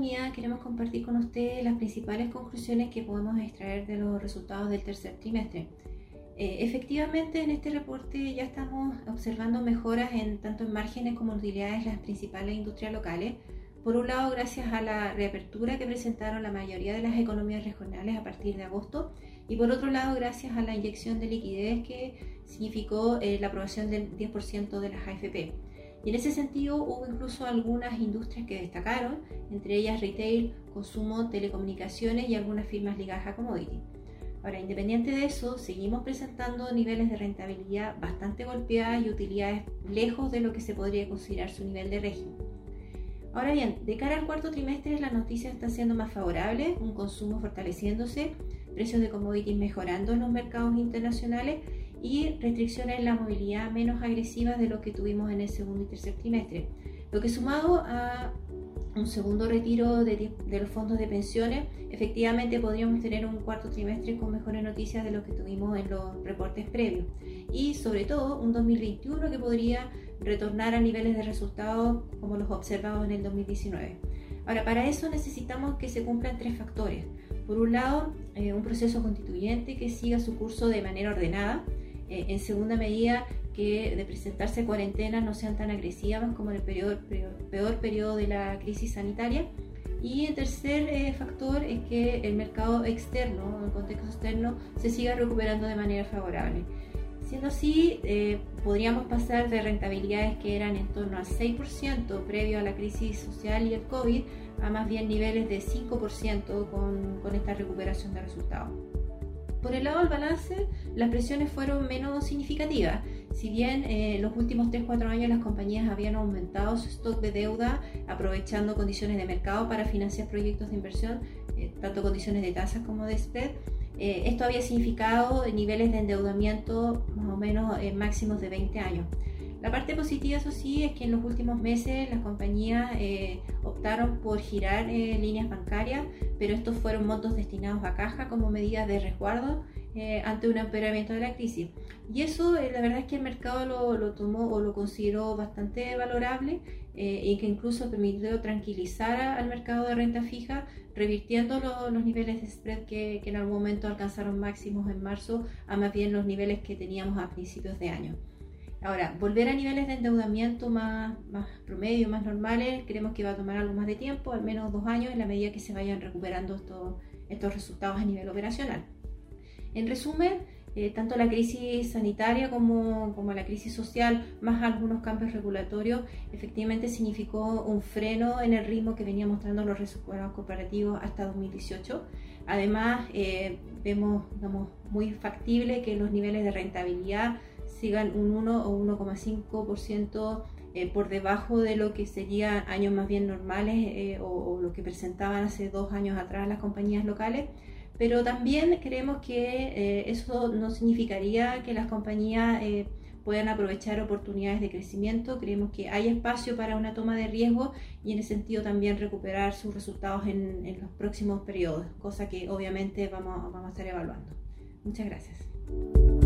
día queremos compartir con ustedes las principales conclusiones que podemos extraer de los resultados del tercer trimestre. Eh, efectivamente, en este reporte ya estamos observando mejoras en tanto en márgenes como en utilidades de las principales industrias locales. Por un lado, gracias a la reapertura que presentaron la mayoría de las economías regionales a partir de agosto, y por otro lado, gracias a la inyección de liquidez que significó eh, la aprobación del 10% de las AFP. Y en ese sentido hubo incluso algunas industrias que destacaron, entre ellas retail, consumo, telecomunicaciones y algunas firmas ligadas a commodity. Ahora, independiente de eso, seguimos presentando niveles de rentabilidad bastante golpeadas y utilidades lejos de lo que se podría considerar su nivel de régimen. Ahora bien, de cara al cuarto trimestre las noticias están siendo más favorables, un consumo fortaleciéndose, precios de commodities mejorando en los mercados internacionales y restricciones en la movilidad menos agresivas de lo que tuvimos en el segundo y tercer trimestre. Lo que sumado a un segundo retiro de, los fondos de pensiones, efectivamente podríamos tener un cuarto trimestre con mejores noticias de lo que tuvimos en los reportes previos. Y sobre todo un 2021 que podría retornar a niveles de resultados como los observados en el 2019. Ahora, para eso necesitamos que se cumplan tres factores. Por un lado, eh, un proceso constituyente que siga su curso de manera ordenada. Eh, en segunda medida, que de presentarse cuarentenas no sean tan agresivas como en el peor, peor periodo de la crisis sanitaria. Y el tercer eh, factor es que el mercado externo, el contexto externo, se siga recuperando de manera favorable. Siendo así, eh, podríamos pasar de rentabilidades que eran en torno al 6% previo a la crisis social y el COVID a más bien niveles de 5% con, con esta recuperación de resultados. Por el lado del balance, las presiones fueron menos significativas. Si bien en eh, los últimos 3-4 años las compañías habían aumentado su stock de deuda aprovechando condiciones de mercado para financiar proyectos de inversión, eh, tanto condiciones de tasas como de spread, eh, esto había significado niveles de endeudamiento más o menos máximos de 20 años. La parte positiva, eso sí, es que en los últimos meses las compañías eh, optaron por girar eh, líneas bancarias, pero estos fueron montos destinados a caja como medida de resguardo eh, ante un empeoramiento de la crisis. Y eso, la verdad es que el mercado lo, tomó o lo consideró bastante valorable y que incluso permitió tranquilizar al mercado de renta fija, revirtiendo los niveles de spread que, que en algún momento alcanzaron máximos en marzo a más bien los niveles que teníamos a principios de año. Ahora, volver a niveles de endeudamiento más, más promedio, más normales, creemos que va a tomar algo más de tiempo, al menos dos años, en la medida que se vayan recuperando estos, estos resultados a nivel operacional. En resumen, eh, tanto la crisis sanitaria como, como, la crisis social, más algunos cambios regulatorios, efectivamente significó un freno en el ritmo que venía mostrando los resultados cooperativos hasta 2018. Además, eh, vemos digamos, muy factible que los niveles de rentabilidad sigan un 1 o 1,5% eh, por debajo de lo que serían años más bien normales eh, o, lo que presentaban hace dos años atrás las compañías locales. Pero también creemos que eh, eso no significaría que las compañías puedan aprovechar oportunidades de crecimiento. Creemos que hay espacio para una toma de riesgo y en ese sentido también recuperar sus resultados en, los próximos periodos, cosa que obviamente vamos, vamos a estar evaluando. Muchas gracias.